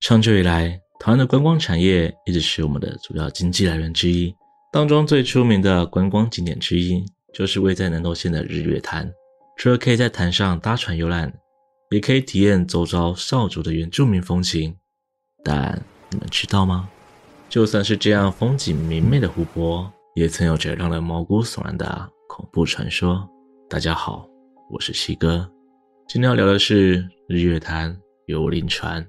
长久以来，台湾的观光产业一直是我们的主要经济来源之一。当中最出名的观光景点之一，就是位在南投县的日月潭。除了可以在潭上搭船游览，也可以体验周遭少族的原住民风情。但你们知道吗？就算是这样风景明媚的湖泊，也曾有着让人毛骨悚然的恐怖传说。大家好，我是七哥，今天要聊的是日月潭幽灵船。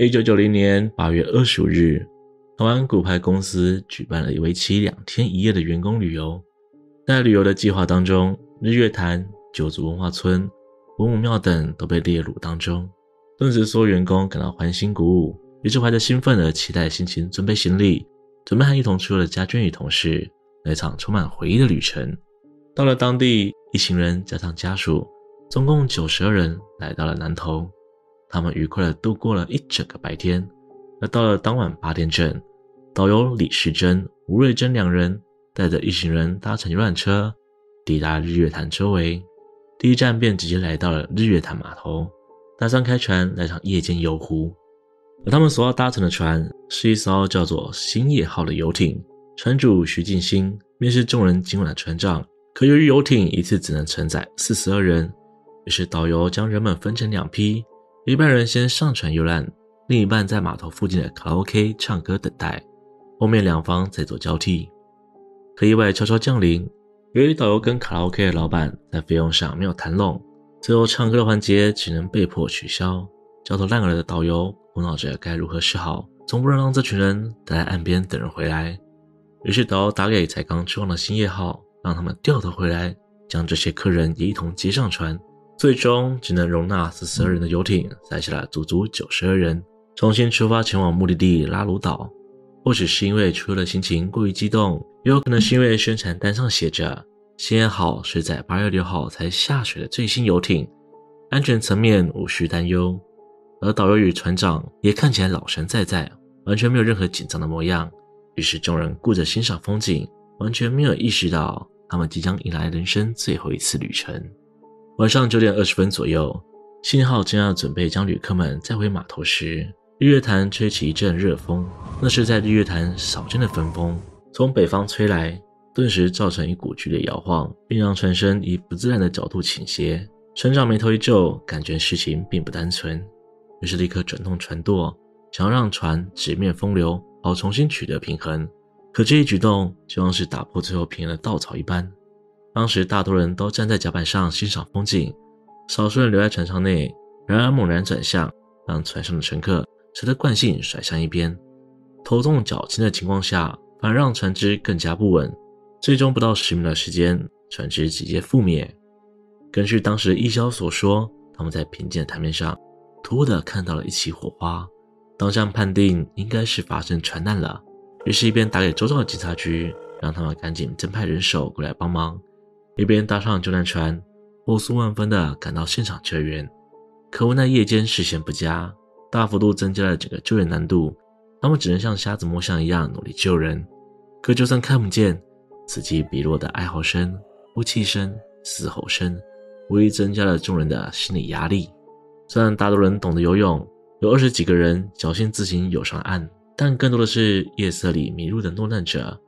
一九九零年八月二十五日，台湾古牌公司举办了为期两天一夜的员工旅游。在旅游的计划当中，日月潭、九族文化村、文武庙等都被列入当中。顿时，所有员工感到欢欣鼓舞，于是怀着兴奋而期待的心情，准备行李，准备和一同出游的家眷与同事来一场充满回忆的旅程。到了当地，一行人加上家属，总共九十二人来到了南投。他们愉快地度过了一整个白天，而到了当晚八点整，导游李时珍、吴瑞珍两人带着一行人搭乘游览车，抵达日月潭周围。第一站便直接来到了日月潭码头，打算开船来场夜间游湖。而他们所要搭乘的船是一艘叫做“星夜号”的游艇，船主徐进兴便是众人今晚的船长。可由于游艇一次只能承载四十二人，于是导游将人们分成两批。一半人先上船游览，另一半在码头附近的卡拉 OK 唱歌等待，后面两方再做交替。可意外悄悄降临，由于导游跟卡拉 OK 的老板在费用上没有谈拢，最后唱歌的环节只能被迫取消。焦头烂额的导游苦恼着该如何是好，总不能让这群人待在岸边等人回来。于是导游打给才刚出航的星夜号，让他们掉头回来，将这些客人也一同接上船。最终只能容纳四十二人的游艇，载下了足足九十二人，重新出发前往目的地拉鲁岛。或许是因为出游的心情过于激动，也有可能是因为宣传单上写着“星夜号是在八月六号才下水的最新游艇，安全层面无需担忧”，而导游与船长也看起来老神在在，完全没有任何紧张的模样。于是众人顾着欣赏风景，完全没有意识到他们即将迎来人生最后一次旅程。晚上九点二十分左右，信号正要准备将旅客们载回码头时，日月潭吹起一阵热风。那是在日月潭少见的风风，从北方吹来，顿时造成一股剧烈摇晃，并让船身以不自然的角度倾斜。船长眉头一皱，感觉事情并不单纯，于是立刻转动船舵，想要让船直面风流，好重新取得平衡。可这一举动，就像是打破最后平衡的稻草一般。当时大多人都站在甲板上欣赏风景，少数人留在船舱内。然而猛然转向，让船上的乘客随着惯性甩向一边，头重脚轻的情况下，反而让船只更加不稳。最终不到十秒的时间，船只直接覆灭。根据当时的义消所说，他们在平静的台面上突兀的看到了一起火花，当下判定应该是发生船难了，于是一边打给周遭的警察局，让他们赶紧增派人手过来帮忙。一边搭上救难船，火速万分地赶到现场救援。可无奈夜间视线不佳，大幅度增加了整个救援难度。他们只能像瞎子摸象一样努力救人。可就算看不见，此起彼落的哀嚎声、呼气声、嘶吼声，无疑增加了众人的心理压力。虽然大多人懂得游泳，有二十几个人侥幸自行游上岸，但更多的是夜色里迷路的落难者。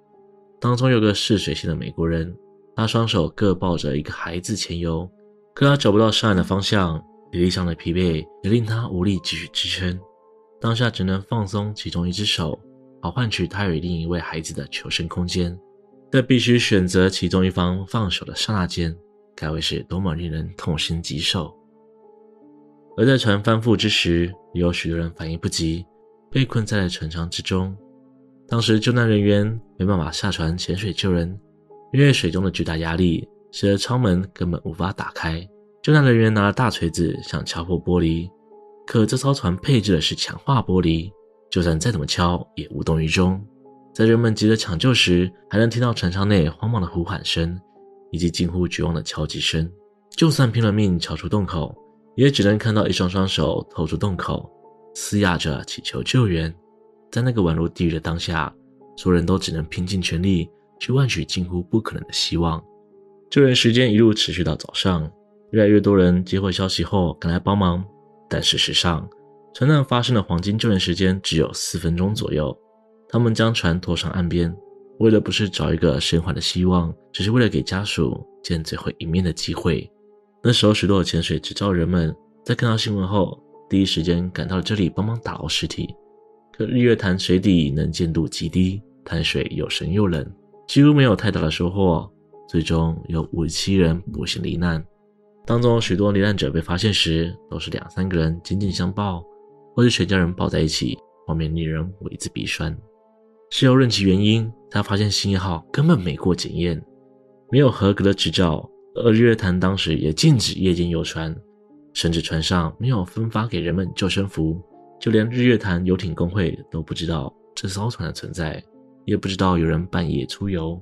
当中有个嗜水性的美国人。他双手各抱着一个孩子前游，可他找不到上岸的方向，体力上的疲惫也令他无力继续支撑。当下只能放松其中一只手，好换取他与另一位孩子的求生空间。在必须选择其中一方放手的刹那间，该会是多么令人痛心疾首。而在船翻覆之时，也有许多人反应不及，被困在了船舱之中。当时救难人员没办法下船潜水救人。因为水中的巨大压力，使得舱门根本无法打开。救难人员拿了大锤子想敲破玻璃，可这艘船配置的是强化玻璃，就算再怎么敲也无动于衷。在人们急着抢救时，还能听到船舱内慌忙的呼喊声，以及近乎绝望的敲击声。就算拼了命敲出洞口，也只能看到一双双手透出洞口，嘶哑着祈求救援。在那个宛如地狱的当下，所有人都只能拼尽全力。去换取近乎不可能的希望。救援时间一路持续到早上，越来越多人接获消息后赶来帮忙，但事实上，船难发生的黄金救援时间只有四分钟左右。他们将船拖上岸边，为的不是找一个生还的希望，只是为了给家属见最后一面的机会。那时候，许多潜水执照人们在看到新闻后，第一时间赶到了这里帮忙打捞尸体。可日月潭水底能见度极低，潭水又深又冷，几乎没有太大的收获。最终有五十七人不幸罹难，当中许多罹难者被发现时，都是两三个人紧紧相抱，或是全家人抱在一起，画面令人为之鼻酸。事后论其原因，他发现星一号根本没过检验，没有合格的执照，而日月潭当时也禁止夜间游船，甚至船上没有分发给人们救生服，就连日月潭游艇工会都不知道这艘船的存在，也不知道有人半夜出游。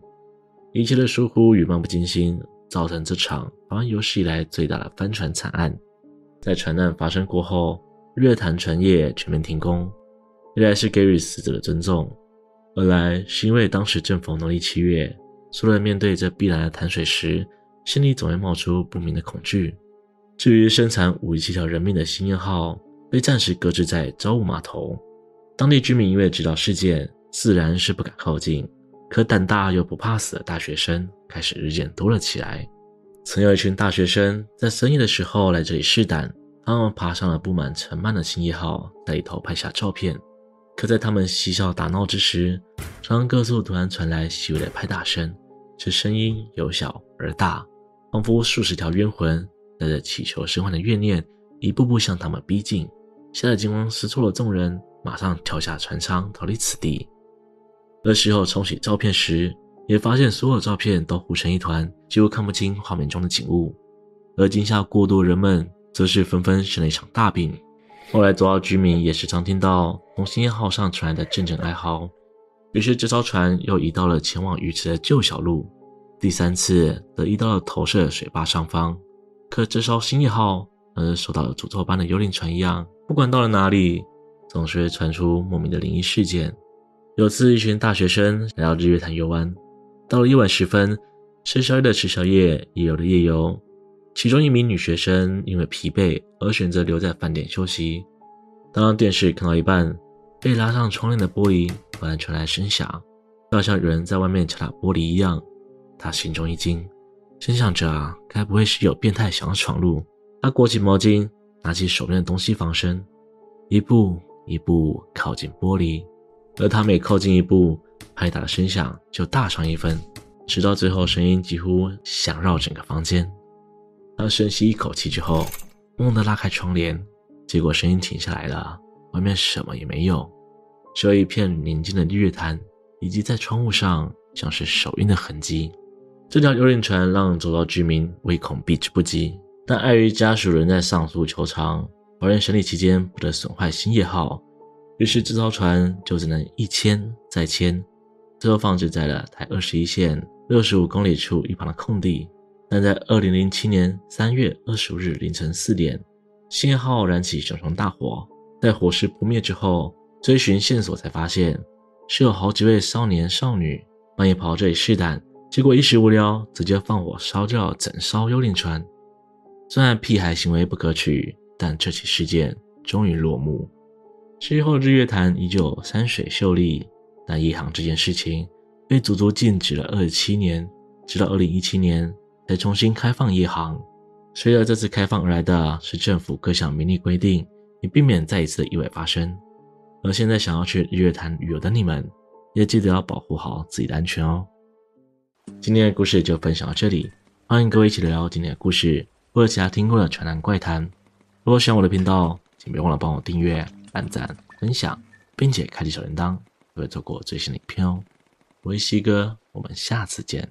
一切的疏忽与漫不经心，造成这场台湾有史以来最大的帆船惨案。在船难发生过后，日月潭船业全面停工，一来是给予死者的尊重。二来是因为当时正逢农历七月，所有人面对这碧蓝的潭水时，心里总会冒出不明的恐惧。至于生产五十七条人命的星夜号，被暂时搁置在朝雾码头。当地居民因为知道事件，自然是不敢靠近。可胆大又不怕死的大学生开始日渐多了起来。曾有一群大学生在深夜的时候来这里试胆，他们爬上了布满尘螨的星夜号，在里头拍下照片。可在他们嬉笑打闹之时，船各处突然传来细微的拍打声，这声音由小而大，仿佛数十条冤魂带着祈求生还的怨念，一步步向他们逼近。吓得惊慌失措的众人马上跳下船舱逃离此地。而事后冲洗照片时，也发现所有照片都糊成一团，几乎看不清画面中的景物。而惊吓过度的人们，则是纷纷生了一场大病。后来，周遭居民也时常听到从星夜号上传来的阵阵哀嚎，于是这艘船又移到了前往鱼池的旧小路，第三次则移到了投射水坝上方。可这艘星夜号，和受到了诅咒般的幽灵船一样，不管到了哪里，总是会传出莫名的灵异事件。有次，一群大学生来到日月潭游玩，到了夜晚时分，吃宵夜的吃宵夜，夜游的夜游。其中一名女学生因为疲惫而选择留在饭店休息。当电视看到一半，被拉上窗帘的玻璃突然传来声响，就好像有人在外面敲打玻璃一样。她心中一惊，心想着啊，该不会是有变态想要闯入？她裹起毛巾，拿起手边的东西防身，一步一步靠近玻璃。而他每靠近一步，拍打的声响就大上一分，直到最后声音几乎响绕整个房间。他深吸一口气之后，猛地拉开窗帘，结果声音停下来了。外面什么也没有，只有一片宁静的日月潭，以及在窗户上像是手印的痕迹。这条幽灵船让周遭居民唯恐避之不及，但碍于家属仍在上诉求偿，法院审理期间不得损坏星夜号，于是这艘船就只能一迁再迁，最后放置在了台二十一线六十五公里处一旁的空地。但在二零零七年三月二十五日凌晨四点，信号燃起熊熊大火，在火势扑灭之后，追寻线索才发现是有好几位少年少女半夜跑到这里试胆，结果一时无聊，直接放火烧掉整艘幽灵船。虽然屁孩行为不可取，但这起事件终于落幕。之后日月潭依旧山水秀丽，但夜航这件事情被足足禁止了二十七年，直到二零一七年。才重新开放夜航。随着这次开放而来的是政府各项明令规定，以避免再一次的意外发生。而现在想要去日月潭旅游的你们，也记得要保护好自己的安全哦。今天的故事就分享到这里，欢迎各位一起聊聊今天的故事，或者其他听过的传染怪谈。如果喜欢我的频道，请别忘了帮我订阅、按赞、分享，并且开启小铃铛，不会错过最新的影片哦。我是西哥，我们下次见。